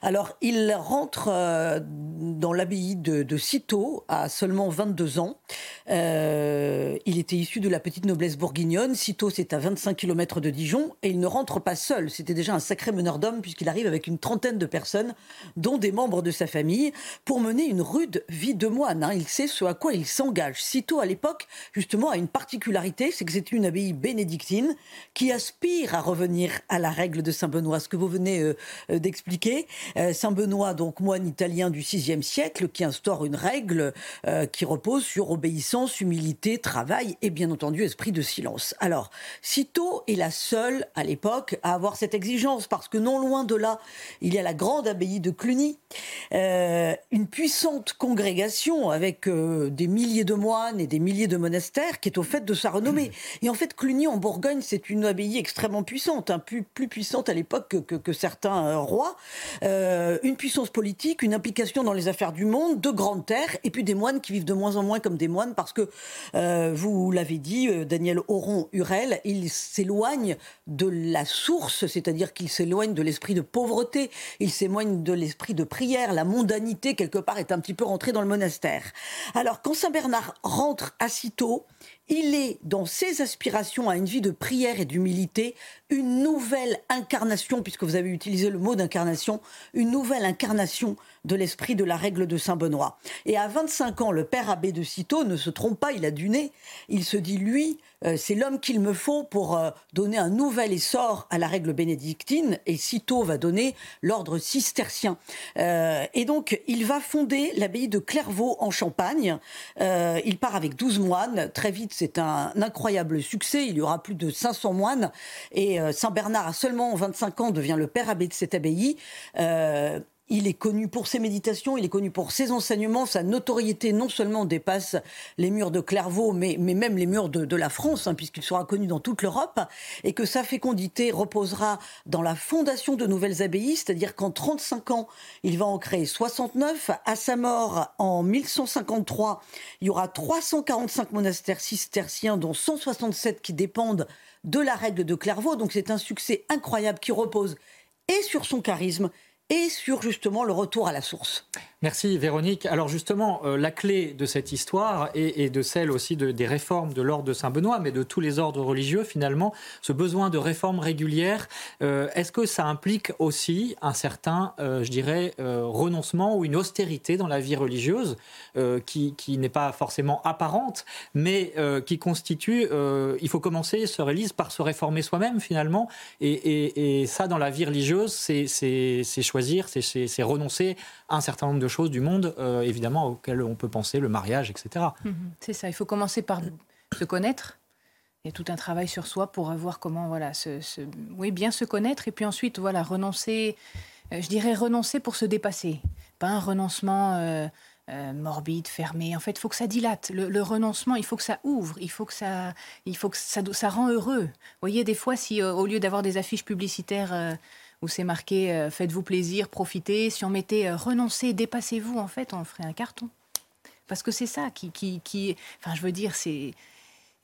Alors il rentre euh, dans l'abbaye de, de, Cîteaux à seulement 22 ans. Euh, il était issu de la petite noblesse bourguignonne. Cîteaux, c'est à 25 km de Dijon, et il ne rentre pas seul. C'était déjà un sacré meneur d'hommes puisqu'il arrive avec une trentaine de personnes, dont des membres de sa famille, pour mener une rude vie de moine. Hein. Il sait ce à quoi il s'engage. Cîteaux, à l'époque, justement, a une particularité, c'est que c'est une abbaye bénédictine qui aspire à revenir à la règle de Saint-Benoît, ce que vous venez euh, euh, d'expliquer. Euh, Saint-Benoît, donc moine italien du VIe siècle, qui instaure une règle qui repose sur obéissance, humilité, travail et bien entendu esprit de silence. Alors, Cîteaux est la seule à l'époque à avoir cette exigence, parce que non loin de là, il y a la grande abbaye de Cluny, une puissante congrégation avec des milliers de moines et des milliers de monastères qui est au fait de sa renommée. Et en fait, Cluny en Bourgogne, c'est une abbaye extrêmement puissante, un plus, plus puissante à l'époque que, certains euh, rois. Euh, une puissance politique, une implication dans les affaires du monde, de grandes terres, et puis des moines qui vivent de moins en moins comme des moines parce que, euh, vous l'avez dit, Daniel Auron-Hurel, il s'éloigne de la source, c'est-à-dire qu'il s'éloigne de l'esprit de pauvreté, il s'éloigne de l'esprit de prière, la mondanité quelque part est un petit peu rentrée dans le monastère. Alors quand Saint Bernard rentre à il est dans ses aspirations à une vie de prière et d'humilité une nouvelle incarnation, puisque vous avez utilisé le mot d'incarnation, une nouvelle incarnation de l'esprit de la règle de Saint Benoît. Et à 25 ans, le père abbé de Cîteaux ne se trompe pas, il a du nez. Il se dit, lui, euh, c'est l'homme qu'il me faut pour euh, donner un nouvel essor à la règle bénédictine, et Cîteaux va donner l'ordre cistercien. Euh, et donc, il va fonder l'abbaye de Clairvaux en Champagne. il part avec 12 moines. Très vite, c'est un incroyable succès. Il y aura plus de 500 moines. Et Saint Bernard, à seulement 25 ans, devient le père abbé de cette abbaye. Il est connu pour ses méditations, il est connu pour ses enseignements. Sa notoriété non seulement dépasse les murs de Clairvaux, mais, même les murs de, la France, hein, puisqu'il sera connu dans toute l'Europe, et que sa fécondité reposera dans la fondation de nouvelles abbayes, c'est-à-dire qu'en 35 ans, il va en créer 69. À sa mort, en 1153, il y aura 345 monastères cisterciens, dont 167 qui dépendent de la règle de Clairvaux. Donc c'est un succès incroyable qui repose et sur son charisme et sur justement le retour à la source. Merci Véronique. Alors justement, euh, la clé de cette histoire et, de celle aussi de, des réformes de l'ordre de Saint-Benoît, mais de tous les ordres religieux finalement, ce besoin de réformes régulières, euh, est-ce que ça implique aussi un certain, euh, je dirais, renoncement ou une austérité dans la vie religieuse qui, n'est pas forcément apparente, mais qui constitue, il faut commencer, sœur Élise, par se réformer soi-même finalement, et, ça dans la vie religieuse, c'est choisir, c'est renoncer à un certain nombre de choses du monde, euh, évidemment, auxquelles on peut penser, le mariage, etc. Mhm. c'est ça, il faut commencer par se connaître. Il y a tout un travail sur soi pour avoir comment, voilà, se, oui, bien se connaître, et puis ensuite, voilà, renoncer, euh, je dirais renoncer pour se dépasser. Pas un renoncement euh, morbide, fermé. En fait, il faut que ça dilate. Le, renoncement, il faut que ça ouvre, il faut que ça, il faut que ça, ça rend heureux. Vous voyez, des fois, si au lieu d'avoir des affiches publicitaires où c'est marqué euh, faites-vous plaisir, profitez. Si on mettait euh, renoncez, dépassez-vous, en fait, on ferait un carton. Parce que c'est ça qui, qui, qui, Enfin, je veux dire, c'est.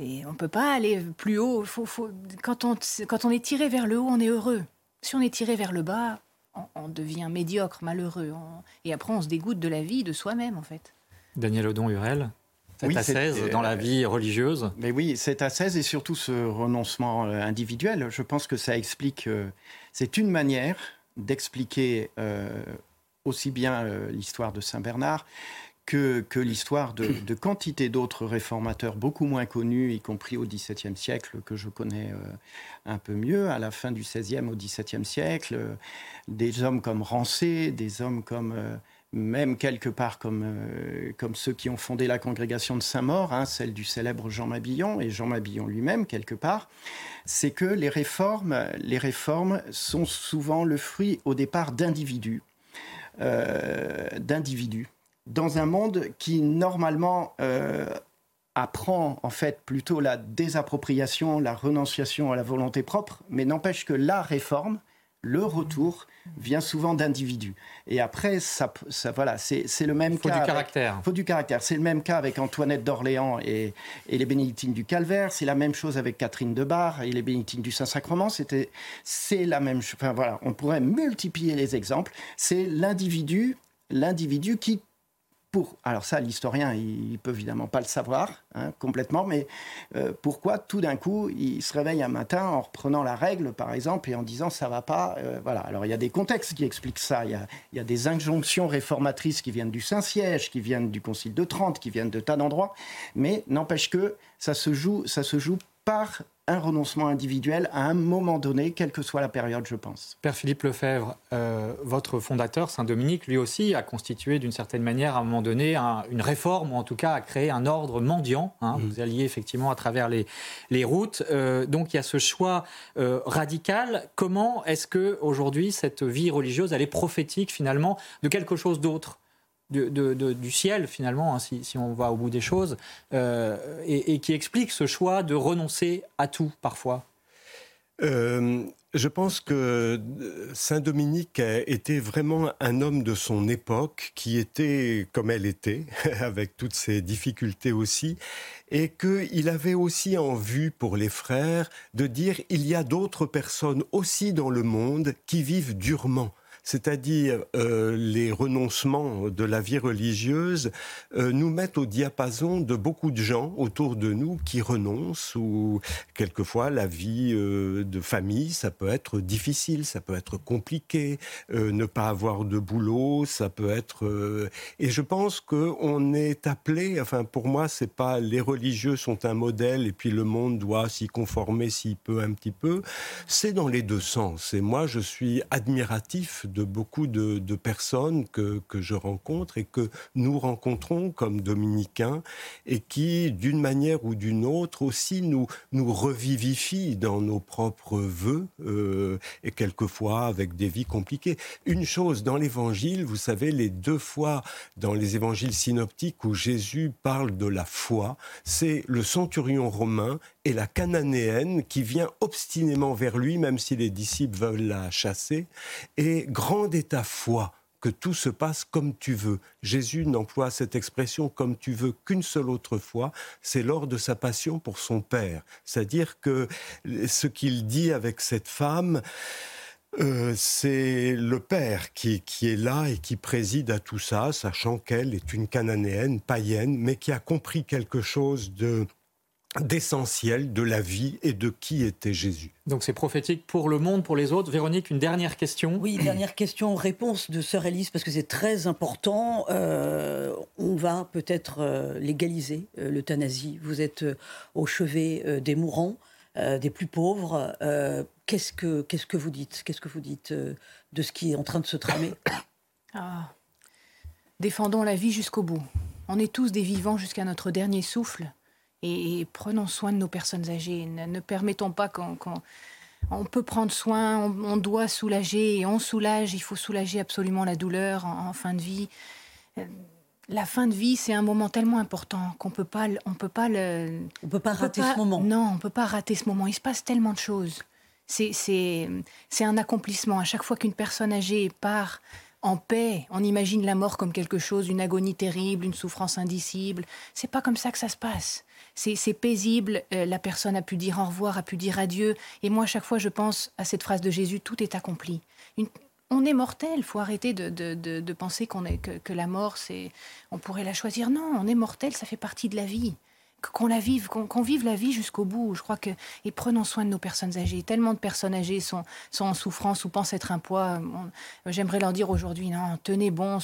Et on ne peut pas aller plus haut. Faut, faut, quand, on, quand on est tiré vers le haut, on est heureux. Si on est tiré vers le bas, on, devient médiocre, malheureux. et après, on se dégoûte de la vie, de soi-même, en fait. Daniel Odon-Hurel C'est à 16 dans la vie religieuse. Mais oui, c'est à 16 et surtout ce renoncement individuel. Je pense que ça explique. C'est une manière d'expliquer aussi bien l'histoire de Saint Bernard que, l'histoire de, quantité d'autres réformateurs beaucoup moins connus, y compris au XVIIe siècle, que je connais euh, un peu mieux, à la fin du XVIe au XVIIe siècle, euh, des hommes comme Rancé, des hommes comme... Euh, même quelque part comme, comme ceux qui ont fondé la congrégation de Saint-Maur, hein, celle du célèbre Jean Mabillon, et Jean Mabillon lui-même, quelque part, c'est que les réformes, les réformes sont souvent le fruit au départ d'individus. d'individus dans un monde qui normalement euh, apprend en fait plutôt la désappropriation, la renonciation à la volonté propre, mais n'empêche que la réforme, le retour vient souvent d'individus. Et après, ça, ça voilà, c'est le même faut cas. Faut du caractère. Faut du caractère. C'est le même cas avec Antoinette d'Orléans et, et, les bénédictines du Calvaire. C'est la même chose avec Catherine de Bar et les bénédictines du Saint-Sacrement. C'était, c'est la même. Enfin voilà, on pourrait multiplier les exemples. C'est l'individu, l'individu qui alors ça, l'historien, il, peut évidemment pas le savoir hein, complètement, mais euh, pourquoi tout d'un coup, il se réveille un matin en reprenant la règle, par exemple, et en disant ça va pas, euh, voilà. Alors il y a des contextes qui expliquent ça. Il y a, des injonctions réformatrices qui viennent du Saint-Siège, qui viennent du Concile de Trente, qui viennent de tas d'endroits, mais n'empêche que ça se joue, ça se joue par un renoncement individuel à un moment donné, quelle que soit la période, je pense. Père Philippe Lefebvre, euh, votre fondateur, Saint-Dominique, lui aussi, a constitué d'une certaine manière, à un moment donné, une réforme, ou en tout cas a créé un ordre mendiant. Hein. Mmh. Vous alliez effectivement à travers les, les routes. Euh, donc il y a ce choix euh, radical. Comment est-ce que aujourd'hui cette vie religieuse, elle est prophétique finalement de quelque chose d'autre? Du ciel, finalement, hein, si, on va au bout des choses, euh, et, qui explique ce choix de renoncer à tout, parfois. Euh, je pense que Saint Dominique était vraiment un homme de son époque, qui était comme elle était, avec toutes ses difficultés aussi, et qu'il avait aussi en vue pour les frères de dire il y a d'autres personnes aussi dans le monde qui vivent durement c'est-à-dire euh, les renoncements de la vie religieuse, euh, nous mettent au diapason de beaucoup de gens autour de nous qui renoncent, ou quelquefois la vie euh, de famille, ça peut être difficile, ça peut être compliqué, ne pas avoir de boulot, ça peut être... et je pense qu'on est appelé, enfin pour moi, c'est pas les religieux sont un modèle et puis le monde doit s'y conformer s'il peut un petit peu, c'est dans les deux sens. Et moi, je suis admiratif de beaucoup de, personnes que, que, je rencontre et que nous rencontrons comme dominicains et qui, d'une manière ou d'une autre, aussi nous, nous revivifient dans nos propres voeux euh, et quelquefois avec des vies compliquées. Une chose, dans l'évangile, vous savez, les deux fois dans les évangiles synoptiques où Jésus parle de la foi, c'est le centurion romain et la cananéenne qui vient obstinément vers lui, même si les disciples veulent la chasser, et grande est ta foi que tout se passe comme tu veux. Jésus n'emploie cette expression comme tu veux qu'une seule autre fois, c'est lors de sa passion pour son Père. C'est-à-dire que ce qu'il dit avec cette femme, euh, c'est le Père qui, qui, est là et qui préside à tout ça, sachant qu'elle est une cananéenne, païenne, mais qui a compris quelque chose de d'essentiel de la vie et de qui était Jésus. Donc c'est prophétique pour le monde, pour les autres. Véronique, une dernière question. Oui, dernière question, réponse de Sœur Élise, parce que c'est très important. Euh, on va peut-être euh, légaliser euh, l'euthanasie. Vous êtes au chevet des mourants, des plus pauvres. qu'est-ce, que, qu'est-ce que vous dites? Qu'est-ce que vous dites de ce qui est en train de se tramer? Ah. Défendons la vie jusqu'au bout. On est tous des vivants jusqu'à notre dernier souffle et, prenons soin de nos personnes âgées. Ne, permettons pas qu'on... on peut prendre soin, on, doit soulager et on soulage. Il faut soulager absolument la douleur en, fin de vie. Euh, la fin de vie, c'est un moment tellement important qu'on peut pas, on peut pas le, on peut pas rater ce moment. Non, on peut pas rater ce moment. Il se passe tellement de choses. C'est, un accomplissement. À chaque fois qu'une personne âgée part en paix, on imagine la mort comme quelque chose, une agonie terrible, une souffrance indicible. C'est pas comme ça que ça se passe c'est paisible, euh, la personne a pu dire au revoir, a pu dire adieu. Et moi, à chaque fois, je pense à cette phrase de Jésus, tout est accompli. on est mortel. Faut arrêter de, penser qu'on est, que, la mort, c'est, on pourrait la choisir. Non, on est mortel, ça fait partie de la vie. Qu'on la vive, qu'on, vive la vie jusqu'au bout. Je crois que et prenons soin de nos personnes âgées. Tellement de personnes âgées sont, sont en souffrance ou pensent être un poids. j'aimerais leur dire aujourd'hui, non, tenez bon.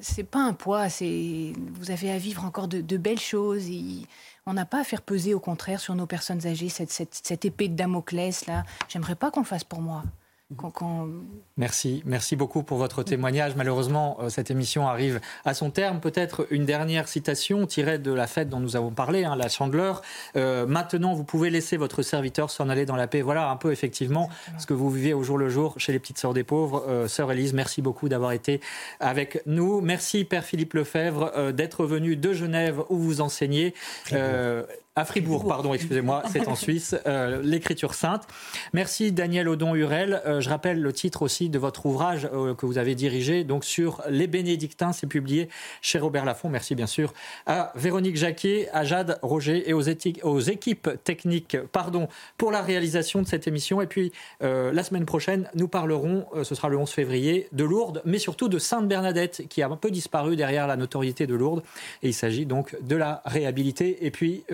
C'est pas un poids. C'est vous avez à vivre encore de, belles choses. on n'a pas à faire peser, au contraire, sur nos personnes âgées cette, cette, cette épée de Damoclès là. J'aimerais pas qu'on le fasse pour moi. Merci, merci beaucoup pour votre témoignage. Malheureusement, euh, cette émission arrive à son terme. Peut-être une dernière citation tirée de la fête dont nous avons parlé, hein, la Chandeleur. Euh, maintenant, vous pouvez laisser votre serviteur s'en aller dans la paix. Voilà un peu effectivement ce que vous vivez au jour le jour chez les petites sœurs des pauvres. Euh, Sœur Élise, merci beaucoup d'avoir été avec nous. Merci Père Philippe Lefebvre d'être venu de Genève où vous enseignez à Fribourg, pardon, excusez-moi, c'est en Suisse, euh, l'écriture sainte. Merci Daniel Odon-Hurel. Euh, je rappelle le titre aussi de votre ouvrage euh, que vous avez dirigé, donc sur les bénédictins, c'est publié chez Robert Laffont. Merci bien sûr à Véronique Jacquet, à Jade Roger et aux, aux équipes techniques, pardon, pour la réalisation de cette émission. Et puis la semaine prochaine, nous parlerons, ce sera le 11 février, de Lourdes, mais surtout de Sainte Bernadette, qui a un peu disparu derrière la notoriété de Lourdes. Et il s'agit donc de la réhabiliter. Et puis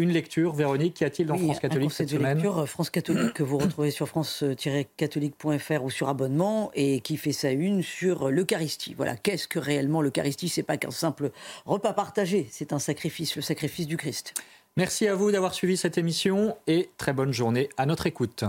une lecture, Véronique, qu'y a-t-il dans France Catholique cette semaine lecture euh, France Catholique que vous retrouvez sur france-catholique.fr ou sur abonnement et qui fait sa une sur l'Eucharistie. Voilà, qu'est-ce que réellement l'Eucharistie? C'est pas qu'un simple repas partagé, c'est un sacrifice, le sacrifice du Christ. Merci à vous d'avoir suivi cette émission et très bonne journée à notre écoute.